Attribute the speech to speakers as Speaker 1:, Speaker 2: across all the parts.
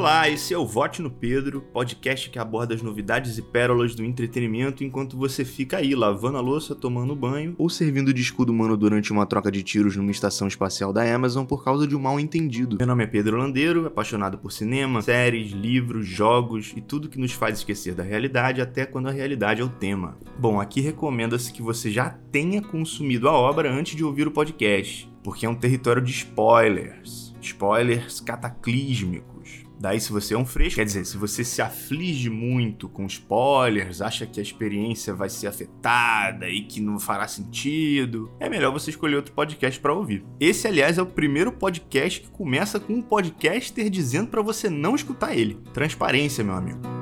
Speaker 1: Olá, esse é o Vote no Pedro, podcast que aborda as novidades e pérolas do entretenimento enquanto você fica aí lavando a louça, tomando banho ou servindo de escudo humano durante uma troca de tiros numa estação espacial da Amazon por causa de um mal entendido. Meu nome é Pedro Landeiro, apaixonado por cinema, séries, livros, jogos e tudo que nos faz esquecer da realidade até quando a realidade é o tema. Bom, aqui recomenda-se que você já tenha consumido a obra antes de ouvir o podcast, porque é um território de spoilers. Spoilers cataclísmicos Daí, se você é um fresco, quer dizer, se você se aflige muito com spoilers, acha que a experiência vai ser afetada e que não fará sentido, é melhor você escolher outro podcast para ouvir. Esse, aliás, é o primeiro podcast que começa com um podcaster dizendo para você não escutar ele. Transparência, meu amigo.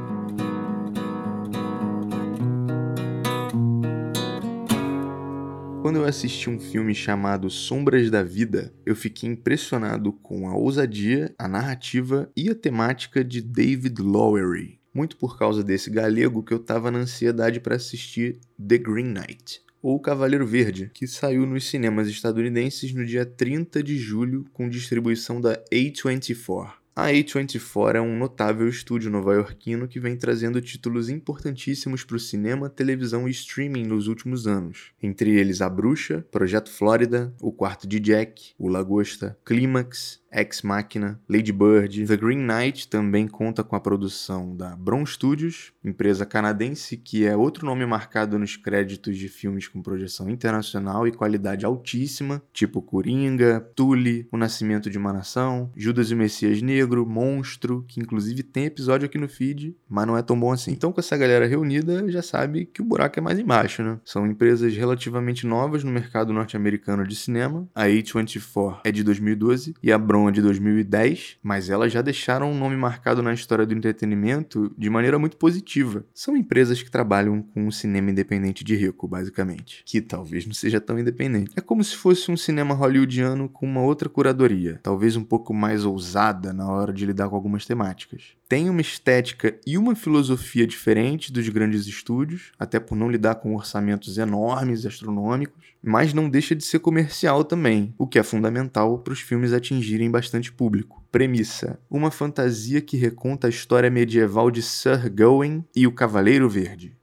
Speaker 1: Quando eu assisti um filme chamado Sombras da Vida, eu fiquei impressionado com a ousadia, a narrativa e a temática de David Lowery. Muito por causa desse galego que eu tava na ansiedade para assistir The Green Knight ou Cavaleiro Verde, que saiu nos cinemas estadunidenses no dia 30 de julho com distribuição da A24. A A24 é um notável estúdio nova-iorquino que vem trazendo títulos importantíssimos para o cinema, televisão e streaming nos últimos anos. Entre eles A Bruxa, Projeto Flórida, O Quarto de Jack, O Lagosta, Clímax, Ex Machina, Lady Bird. The Green Knight também conta com a produção da Bron Studios, empresa canadense que é outro nome marcado nos créditos de filmes com projeção internacional e qualidade altíssima, tipo Coringa, Tully, O Nascimento de uma Nação, Judas e o Messias Negro, Monstro, que inclusive tem episódio aqui no feed, mas não é tão bom assim. Então, com essa galera reunida, já sabe que o buraco é mais embaixo, né? São empresas relativamente novas no mercado norte-americano de cinema. A A24 é de 2012 e a Bron é de 2010, mas elas já deixaram um nome marcado na história do entretenimento de maneira muito positiva. São empresas que trabalham com um cinema independente de rico, basicamente. Que talvez não seja tão independente. É como se fosse um cinema hollywoodiano com uma outra curadoria, talvez um pouco mais ousada na hora de lidar com algumas temáticas. Tem uma estética e uma filosofia diferente dos grandes estúdios, até por não lidar com orçamentos enormes e astronômicos, mas não deixa de ser comercial também, o que é fundamental para os filmes atingirem bastante público. Premissa: uma fantasia que reconta a história medieval de Sir Gawain e o Cavaleiro Verde.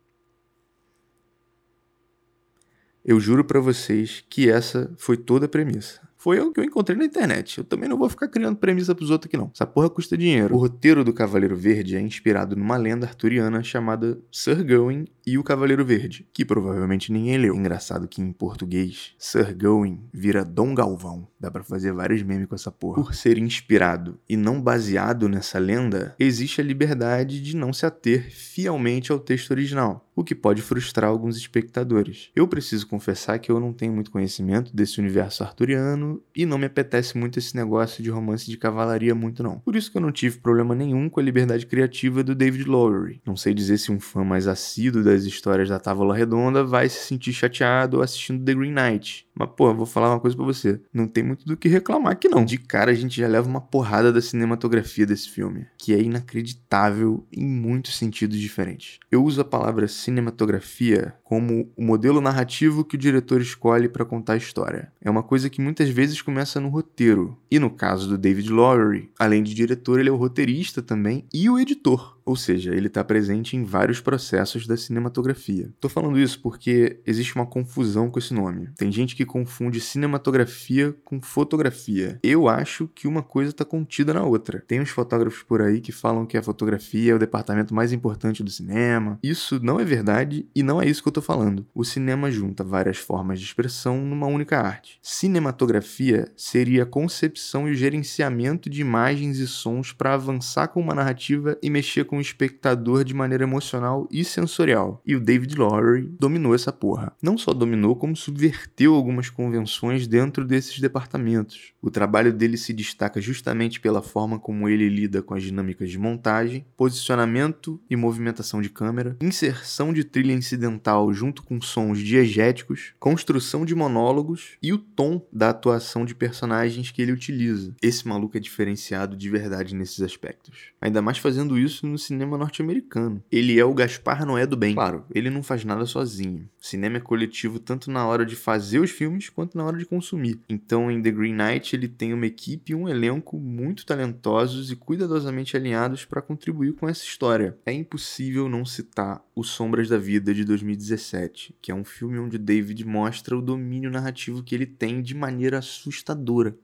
Speaker 1: Eu juro para vocês que essa foi toda a premissa. Foi o que eu encontrei na internet. Eu também não vou ficar criando premissa pros outros aqui, não. Essa porra custa dinheiro. O roteiro do Cavaleiro Verde é inspirado numa lenda arturiana chamada Sir Gawain e o Cavaleiro Verde, que provavelmente ninguém leu. Engraçado que em português, Sir Gawain vira Dom Galvão. Dá para fazer vários memes com essa porra. Por ser inspirado e não baseado nessa lenda, existe a liberdade de não se ater fielmente ao texto original o que pode frustrar alguns espectadores. Eu preciso confessar que eu não tenho muito conhecimento desse universo arturiano e não me apetece muito esse negócio de romance de cavalaria muito não. Por isso que eu não tive problema nenhum com a liberdade criativa do David Lowery. Não sei dizer se um fã mais assíduo das histórias da Távola Redonda vai se sentir chateado assistindo The Green Knight. Mas, pô, vou falar uma coisa para você. Não tem muito do que reclamar aqui, não. De cara, a gente já leva uma porrada da cinematografia desse filme, que é inacreditável em muitos sentidos diferentes. Eu uso a palavra cinematografia como o modelo narrativo que o diretor escolhe para contar a história. É uma coisa que muitas vezes começa no roteiro. E no caso do David Lowery, além de diretor, ele é o roteirista também e o editor. Ou seja, ele está presente em vários processos da cinematografia. Estou falando isso porque existe uma confusão com esse nome. Tem gente que confunde cinematografia com fotografia. Eu acho que uma coisa está contida na outra. Tem uns fotógrafos por aí que falam que a fotografia é o departamento mais importante do cinema. Isso não é verdade e não é isso que eu estou falando. O cinema junta várias formas de expressão numa única arte. Cinematografia seria a concepção e o gerenciamento de imagens e sons para avançar com uma narrativa e mexer com com o espectador de maneira emocional e sensorial. E o David Lowery dominou essa porra. Não só dominou, como subverteu algumas convenções dentro desses departamentos. O trabalho dele se destaca justamente pela forma como ele lida com as dinâmicas de montagem, posicionamento e movimentação de câmera, inserção de trilha incidental junto com sons diegéticos, construção de monólogos e o tom da atuação de personagens que ele utiliza. Esse maluco é diferenciado de verdade nesses aspectos. Ainda mais fazendo isso no cinema norte-americano. Ele é o Gaspar Noé do bem. Claro, ele não faz nada sozinho. Cinema é coletivo tanto na hora de fazer os filmes quanto na hora de consumir. Então, em The Green Knight, ele tem uma equipe e um elenco muito talentosos e cuidadosamente alinhados para contribuir com essa história. É impossível não citar O Sombras da Vida de 2017, que é um filme onde David mostra o domínio narrativo que ele tem de maneira assustadora.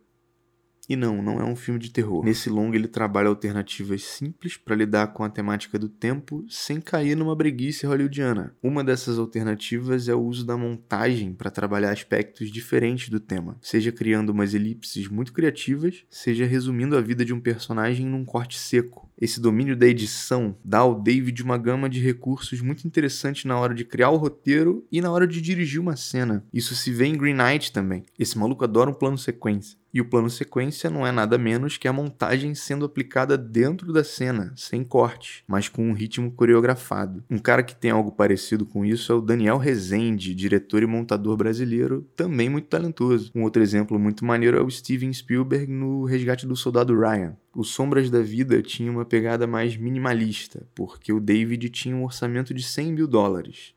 Speaker 1: E não, não é um filme de terror. Nesse longo ele trabalha alternativas simples para lidar com a temática do tempo sem cair numa breguice hollywoodiana. Uma dessas alternativas é o uso da montagem para trabalhar aspectos diferentes do tema, seja criando umas elipses muito criativas, seja resumindo a vida de um personagem num corte seco. Esse domínio da edição dá ao David uma gama de recursos muito interessante na hora de criar o roteiro e na hora de dirigir uma cena. Isso se vê em Green Knight também. Esse maluco adora um plano sequência. E o plano sequência não é nada menos que a montagem sendo aplicada dentro da cena, sem corte, mas com um ritmo coreografado. Um cara que tem algo parecido com isso é o Daniel Rezende, diretor e montador brasileiro, também muito talentoso. Um outro exemplo muito maneiro é o Steven Spielberg no Resgate do Soldado Ryan. O Sombras da Vida tinha uma pegada mais minimalista, porque o David tinha um orçamento de 100 mil dólares.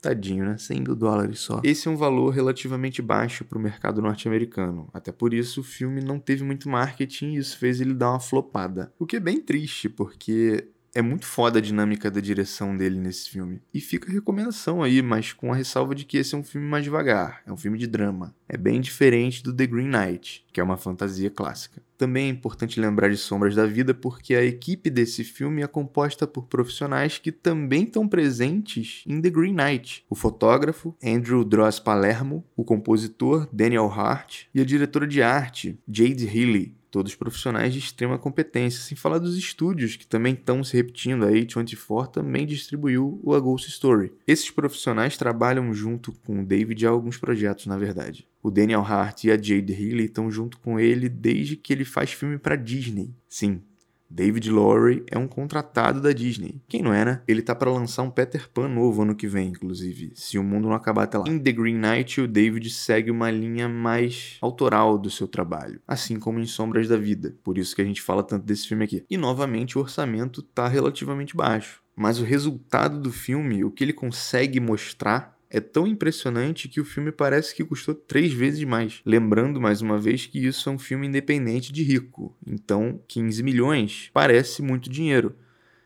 Speaker 1: Tadinho, né? 100 mil dólares só. Esse é um valor relativamente baixo para o mercado norte-americano. Até por isso, o filme não teve muito marketing e isso fez ele dar uma flopada. O que é bem triste, porque é muito foda a dinâmica da direção dele nesse filme. E fica a recomendação aí, mas com a ressalva de que esse é um filme mais devagar, é um filme de drama. É bem diferente do The Green Knight, que é uma fantasia clássica. Também é importante lembrar de Sombras da Vida porque a equipe desse filme é composta por profissionais que também estão presentes em The Green Knight. O fotógrafo Andrew Dross Palermo, o compositor Daniel Hart e a diretora de arte Jade Healy, todos profissionais de extrema competência, sem falar dos estúdios que também estão se repetindo. A A24 também distribuiu o A Ghost Story. Esses profissionais trabalham junto com o David a alguns projetos, na verdade. O Daniel Hart e a Jade Healy estão junto com ele desde que ele faz filme para Disney. Sim, David Lowry é um contratado da Disney. Quem não é, né? Ele tá para lançar um Peter Pan novo ano que vem, inclusive, se o mundo não acabar até lá. Em The Green Knight, o David segue uma linha mais autoral do seu trabalho, assim como em Sombras da Vida. Por isso que a gente fala tanto desse filme aqui. E novamente o orçamento tá relativamente baixo. Mas o resultado do filme, o que ele consegue mostrar é tão impressionante que o filme parece que custou três vezes mais. Lembrando mais uma vez que isso é um filme independente de rico, então 15 milhões parece muito dinheiro.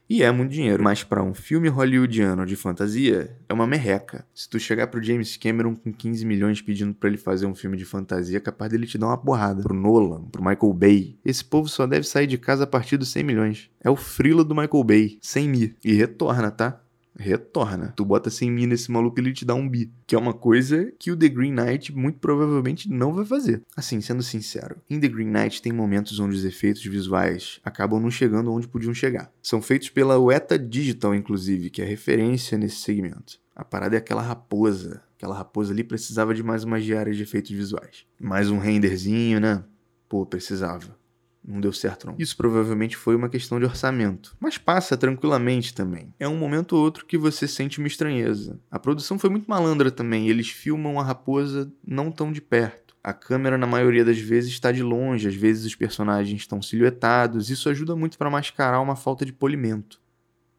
Speaker 1: E é muito dinheiro, mas para um filme hollywoodiano de fantasia, é uma merreca. Se tu chegar pro James Cameron com 15 milhões pedindo para ele fazer um filme de fantasia, é capaz dele te dar uma porrada. Pro Nolan, pro Michael Bay, esse povo só deve sair de casa a partir dos 100 milhões. É o frilo do Michael Bay, 100 mil. E retorna, tá? Retorna. Tu bota 100 mil nesse maluco ele te dá um bi. Que é uma coisa que o The Green Knight muito provavelmente não vai fazer. Assim, sendo sincero, em The Green Knight tem momentos onde os efeitos visuais acabam não chegando onde podiam chegar. São feitos pela Weta Digital, inclusive, que é referência nesse segmento. A parada é aquela raposa. Aquela raposa ali precisava de mais umas diárias de efeitos visuais. Mais um renderzinho, né? Pô, precisava. Não deu certo, não. Isso provavelmente foi uma questão de orçamento. Mas passa tranquilamente também. É um momento ou outro que você sente uma estranheza. A produção foi muito malandra também. Eles filmam a raposa não tão de perto. A câmera, na maioria das vezes, está de longe, às vezes os personagens estão silhuetados. Isso ajuda muito para mascarar uma falta de polimento.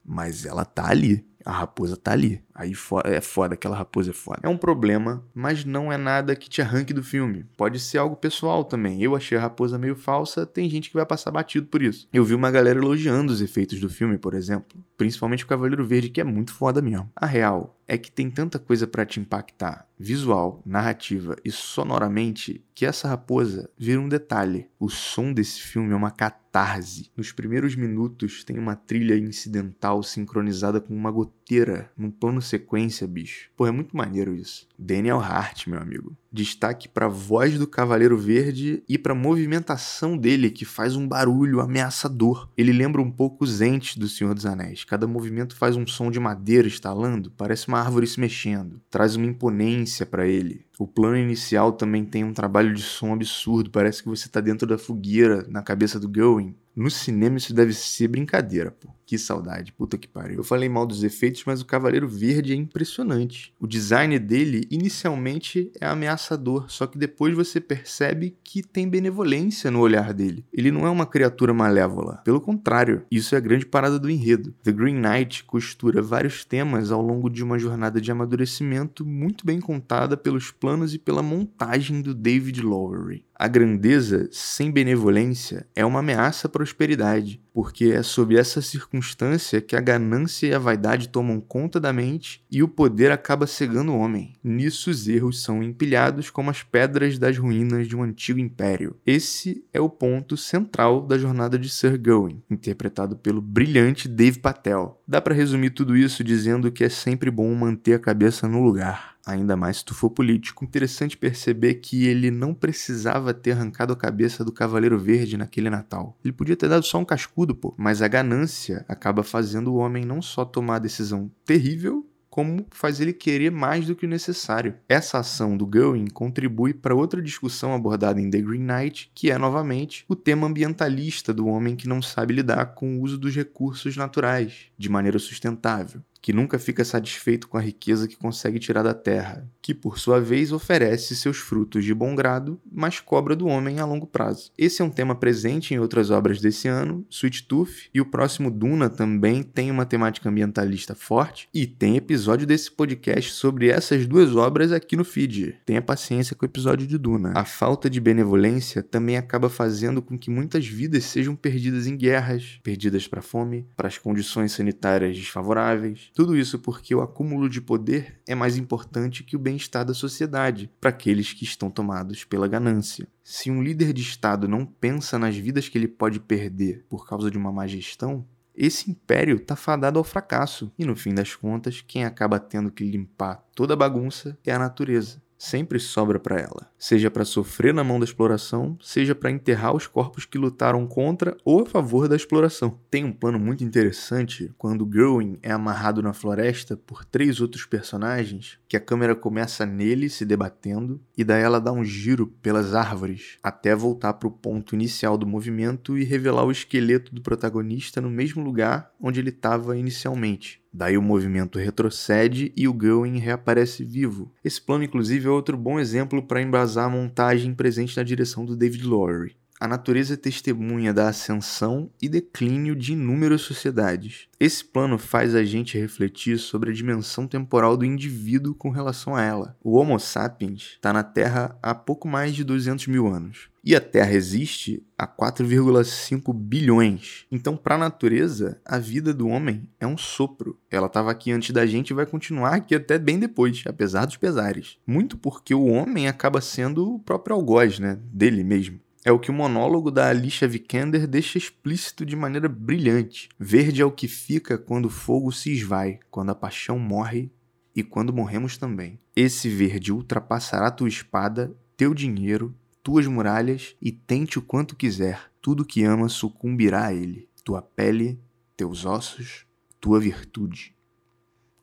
Speaker 1: Mas ela tá ali. A raposa tá ali. Aí é foda, aquela raposa é foda. É um problema, mas não é nada que te arranque do filme. Pode ser algo pessoal também. Eu achei a raposa meio falsa, tem gente que vai passar batido por isso. Eu vi uma galera elogiando os efeitos do filme, por exemplo. Principalmente o Cavaleiro Verde, que é muito foda mesmo. A real é que tem tanta coisa para te impactar, visual, narrativa e sonoramente, que essa raposa vira um detalhe. O som desse filme é uma catarse. Nos primeiros minutos tem uma trilha incidental sincronizada com uma goteira, num plano sequência, bicho. Pô, é muito maneiro isso. Daniel Hart, meu amigo. Destaque pra voz do Cavaleiro Verde e pra movimentação dele, que faz um barulho ameaçador. Ele lembra um pouco os entes do Senhor dos Anéis. Cada movimento faz um som de madeira estalando, parece uma árvore se mexendo. Traz uma imponência para ele. O plano inicial também tem um trabalho de som absurdo, parece que você tá dentro da fogueira na cabeça do Going. No cinema isso deve ser brincadeira, pô. Que saudade, puta que pariu. Eu falei mal dos efeitos, mas o Cavaleiro Verde é impressionante. O design dele inicialmente é ameaçador, só que depois você percebe que tem benevolência no olhar dele. Ele não é uma criatura malévola. Pelo contrário, isso é a grande parada do enredo. The Green Knight costura vários temas ao longo de uma jornada de amadurecimento muito bem contada pelos planos e pela montagem do David Lowery. A grandeza sem benevolência é uma ameaça à prosperidade, porque é sob essa circunstância que a ganância e a vaidade tomam conta da mente e o poder acaba cegando o homem. Nisso os erros são empilhados como as pedras das ruínas de um antigo império. Esse é o ponto central da jornada de Sir Gawain, interpretado pelo brilhante Dave Patel. Dá para resumir tudo isso dizendo que é sempre bom manter a cabeça no lugar ainda mais se tu for político. Interessante perceber que ele não precisava ter arrancado a cabeça do Cavaleiro Verde naquele Natal. Ele podia ter dado só um cascudo, pô. Mas a ganância acaba fazendo o homem não só tomar a decisão terrível, como faz ele querer mais do que o necessário. Essa ação do Going contribui para outra discussão abordada em The Green Knight, que é novamente o tema ambientalista do homem que não sabe lidar com o uso dos recursos naturais de maneira sustentável que nunca fica satisfeito com a riqueza que consegue tirar da terra, que por sua vez oferece seus frutos de bom grado, mas cobra do homem a longo prazo. Esse é um tema presente em outras obras desse ano, Sweet Tooth, e o próximo Duna também tem uma temática ambientalista forte, e tem episódio desse podcast sobre essas duas obras aqui no feed. Tenha paciência com o episódio de Duna. A falta de benevolência também acaba fazendo com que muitas vidas sejam perdidas em guerras, perdidas para fome, para as condições sanitárias desfavoráveis, tudo isso porque o acúmulo de poder é mais importante que o bem-estar da sociedade para aqueles que estão tomados pela ganância. Se um líder de Estado não pensa nas vidas que ele pode perder por causa de uma má gestão, esse império está fadado ao fracasso. E no fim das contas, quem acaba tendo que limpar toda a bagunça é a natureza sempre sobra para ela, seja para sofrer na mão da exploração, seja para enterrar os corpos que lutaram contra ou a favor da exploração. Tem um plano muito interessante quando Growing é amarrado na floresta por três outros personagens, que a câmera começa nele se debatendo e daí ela dá um giro pelas árvores até voltar para o ponto inicial do movimento e revelar o esqueleto do protagonista no mesmo lugar onde ele estava inicialmente. Daí o movimento retrocede e o Going reaparece vivo. Esse plano, inclusive, é outro bom exemplo para embasar a montagem presente na direção do David Lowery. A natureza é testemunha da ascensão e declínio de inúmeras sociedades. Esse plano faz a gente refletir sobre a dimensão temporal do indivíduo com relação a ela. O Homo sapiens está na Terra há pouco mais de 200 mil anos. E a Terra existe há 4,5 bilhões. Então, para a natureza, a vida do homem é um sopro. Ela estava aqui antes da gente e vai continuar aqui até bem depois, apesar dos pesares. Muito porque o homem acaba sendo o próprio algoz, né? Dele mesmo. É o que o monólogo da Alicia Vikander deixa explícito de maneira brilhante. Verde é o que fica quando o fogo se esvai, quando a paixão morre e quando morremos também. Esse verde ultrapassará tua espada, teu dinheiro, tuas muralhas e tente o quanto quiser. Tudo que ama sucumbirá a ele. Tua pele, teus ossos, tua virtude.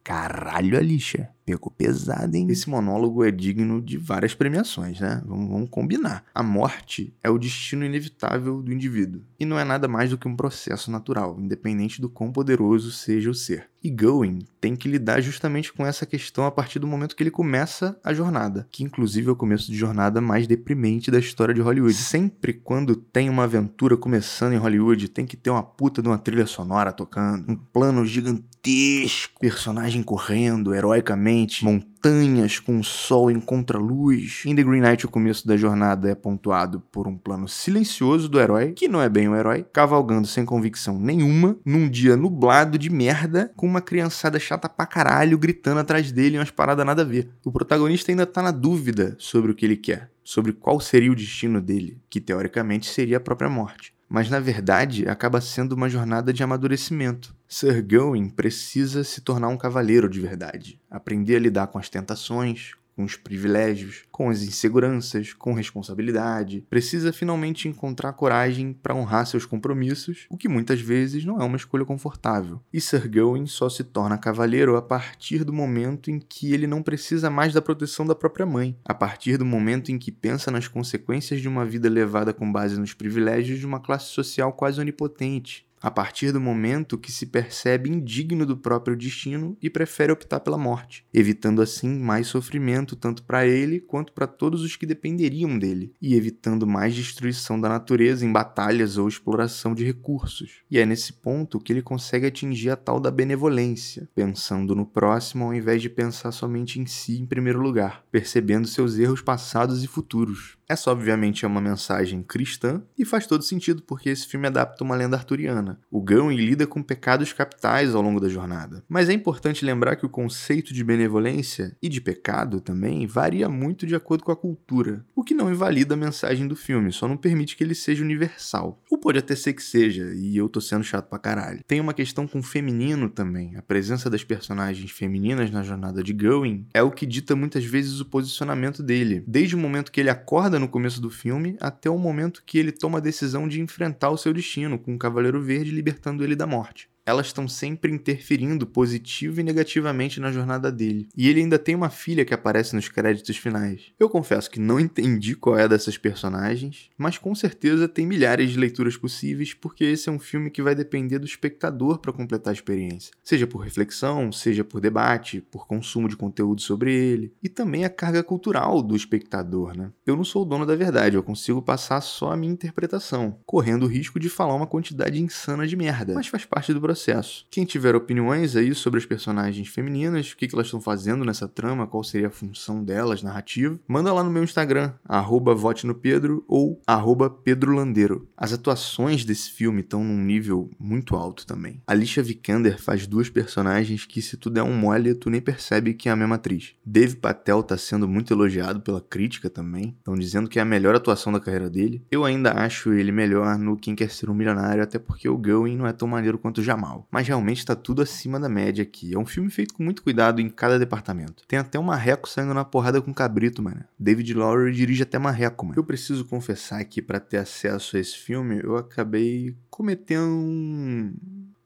Speaker 1: Caralho, Alicia. Pegou pesado, hein? Esse monólogo é digno de várias premiações, né? Vamos, vamos, combinar. A morte é o destino inevitável do indivíduo. E não é nada mais do que um processo natural, independente do quão poderoso seja o ser. E Going tem que lidar justamente com essa questão a partir do momento que ele começa a jornada, que inclusive é o começo de jornada mais deprimente da história de Hollywood. Sempre quando tem uma aventura começando em Hollywood, tem que ter uma puta de uma trilha sonora tocando, um plano gigantesco, personagem correndo heroicamente, montanhas com o sol em contraluz. Em The Green Knight, o começo da jornada é pontuado por um plano silencioso do herói, que não é bem um herói, cavalgando sem convicção nenhuma, num dia nublado de merda, com uma criançada chata pra caralho gritando atrás dele umas paradas nada a ver. O protagonista ainda tá na dúvida sobre o que ele quer, sobre qual seria o destino dele, que teoricamente seria a própria morte mas na verdade acaba sendo uma jornada de amadurecimento. Sir Gawain precisa se tornar um cavaleiro de verdade, aprender a lidar com as tentações, com os privilégios, com as inseguranças, com responsabilidade. Precisa finalmente encontrar coragem para honrar seus compromissos, o que muitas vezes não é uma escolha confortável. E Sir Gawain só se torna cavaleiro a partir do momento em que ele não precisa mais da proteção da própria mãe, a partir do momento em que pensa nas consequências de uma vida levada com base nos privilégios de uma classe social quase onipotente, a partir do momento que se percebe indigno do próprio destino e prefere optar pela morte, evitando assim mais sofrimento tanto para ele quanto para todos os que dependeriam dele, e evitando mais destruição da natureza em batalhas ou exploração de recursos. E é nesse ponto que ele consegue atingir a tal da benevolência, pensando no próximo ao invés de pensar somente em si em primeiro lugar, percebendo seus erros passados e futuros. Essa, obviamente, é uma mensagem cristã e faz todo sentido porque esse filme adapta uma lenda arturiana. O Gawain lida com pecados capitais ao longo da jornada. Mas é importante lembrar que o conceito de benevolência e de pecado também varia muito de acordo com a cultura, o que não invalida a mensagem do filme, só não permite que ele seja universal. Ou pode até ser que seja, e eu tô sendo chato pra caralho. Tem uma questão com o feminino também. A presença das personagens femininas na jornada de Gawain é o que dita muitas vezes o posicionamento dele. Desde o momento que ele acorda no começo do filme até o momento que ele toma a decisão de enfrentar o seu destino com o Cavaleiro Verde libertando ele da morte elas estão sempre interferindo positivo e negativamente na jornada dele. E ele ainda tem uma filha que aparece nos créditos finais. Eu confesso que não entendi qual é dessas personagens, mas com certeza tem milhares de leituras possíveis, porque esse é um filme que vai depender do espectador para completar a experiência, seja por reflexão, seja por debate, por consumo de conteúdo sobre ele, e também a carga cultural do espectador, né? Eu não sou o dono da verdade, eu consigo passar só a minha interpretação, correndo o risco de falar uma quantidade insana de merda, mas faz parte do processo processo. Quem tiver opiniões aí sobre as personagens femininas, o que, elas estão fazendo nessa trama, qual seria a função delas, narrativa, manda lá no meu Instagram, arroba vote no Pedro ou arroba Pedro Landeiro. As atuações desse filme estão num nível muito alto também. Alicia Vikander faz duas personagens que, se tu der um mole, tu nem percebe que é a mesma atriz. Dave Patel tá sendo muito elogiado pela crítica também, estão dizendo que é a melhor atuação da carreira dele. Eu ainda acho ele melhor no Quem Quer Ser um Milionário, até porque o Going não é tão maneiro quanto o Jamal mal. Mas realmente está tudo acima da média aqui. É um filme feito com muito cuidado em cada departamento. Tem até um marreco saindo na porrada com cabrito, mano. David Lowery dirige até marreco, mano. Eu preciso confessar que para ter acesso a esse filme, eu acabei cometendo um,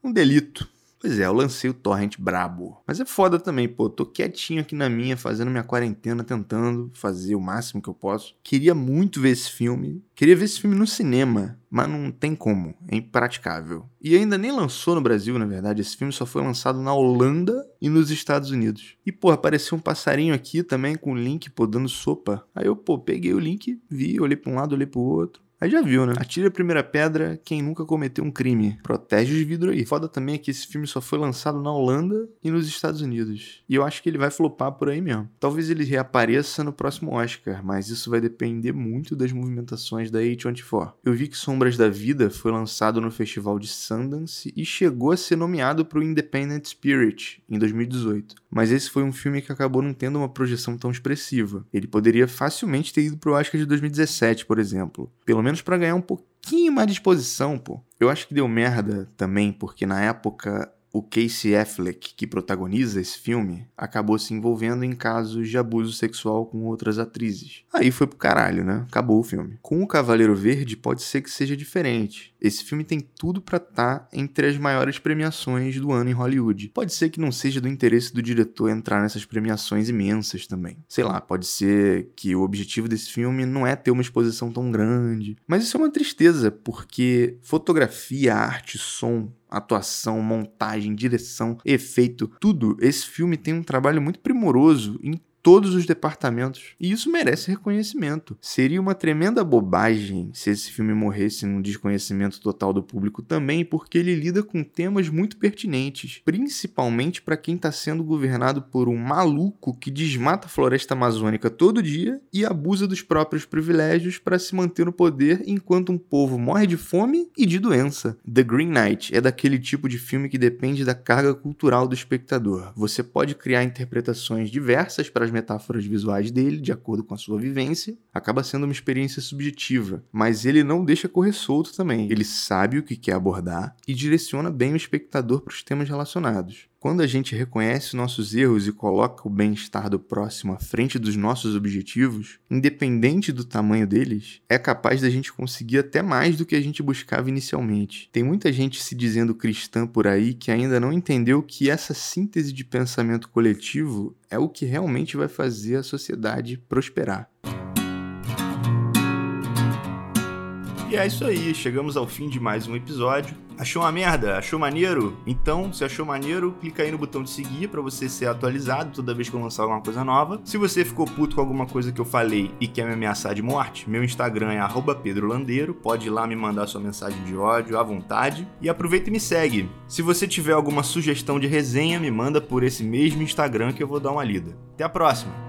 Speaker 1: um delito. Pois é, eu lancei o torrent brabo. Mas é foda também, pô. Tô quietinho aqui na minha, fazendo minha quarentena, tentando fazer o máximo que eu posso. Queria muito ver esse filme. Queria ver esse filme no cinema, mas não tem como. É impraticável. E ainda nem lançou no Brasil, na verdade. Esse filme só foi lançado na Holanda e nos Estados Unidos. E, pô, apareceu um passarinho aqui também com o link, pô, dando sopa. Aí eu, pô, peguei o link, vi, olhei pra um lado, olhei pro outro. Aí já viu, né? Atire a primeira pedra quem nunca cometeu um crime. Protege os vidros aí. Foda também é que esse filme só foi lançado na Holanda e nos Estados Unidos. E eu acho que ele vai flopar por aí mesmo. Talvez ele reapareça no próximo Oscar, mas isso vai depender muito das movimentações da A24. Eu vi que Sombras da Vida foi lançado no Festival de Sundance e chegou a ser nomeado para o Independent Spirit em 2018. Mas esse foi um filme que acabou não tendo uma projeção tão expressiva. Ele poderia facilmente ter ido pro Oscar de 2017, por exemplo. Pelo menos para ganhar um pouquinho mais de exposição, pô. Eu acho que deu merda também, porque na época o Casey Affleck, que protagoniza esse filme, acabou se envolvendo em casos de abuso sexual com outras atrizes. Aí foi pro caralho, né? Acabou o filme. Com o Cavaleiro Verde pode ser que seja diferente. Esse filme tem tudo para estar tá entre as maiores premiações do ano em Hollywood. Pode ser que não seja do interesse do diretor entrar nessas premiações imensas também. Sei lá, pode ser que o objetivo desse filme não é ter uma exposição tão grande. Mas isso é uma tristeza, porque fotografia, arte, som, atuação, montagem, direção, efeito, tudo. Esse filme tem um trabalho muito primoroso em todos os departamentos. E isso merece reconhecimento. Seria uma tremenda bobagem se esse filme morresse num desconhecimento total do público também, porque ele lida com temas muito pertinentes, principalmente para quem está sendo governado por um maluco que desmata a floresta amazônica todo dia e abusa dos próprios privilégios para se manter no poder enquanto um povo morre de fome e de doença. The Green Knight é daquele tipo de filme que depende da carga cultural do espectador. Você pode criar interpretações diversas para as metáforas visuais dele, de acordo com a sua vivência, acaba sendo uma experiência subjetiva, mas ele não deixa correr solto também. Ele sabe o que quer abordar e direciona bem o espectador para os temas relacionados. Quando a gente reconhece nossos erros e coloca o bem-estar do próximo à frente dos nossos objetivos, independente do tamanho deles, é capaz da gente conseguir até mais do que a gente buscava inicialmente. Tem muita gente se dizendo cristã por aí que ainda não entendeu que essa síntese de pensamento coletivo é o que realmente vai fazer a sociedade prosperar. E é isso aí, chegamos ao fim de mais um episódio. Achou uma merda? Achou maneiro? Então, se achou maneiro, clica aí no botão de seguir para você ser atualizado toda vez que eu lançar alguma coisa nova. Se você ficou puto com alguma coisa que eu falei e quer me ameaçar de morte, meu Instagram é @pedrolandeiro, pode ir lá me mandar sua mensagem de ódio à vontade e aproveita e me segue. Se você tiver alguma sugestão de resenha, me manda por esse mesmo Instagram que eu vou dar uma lida. Até a próxima.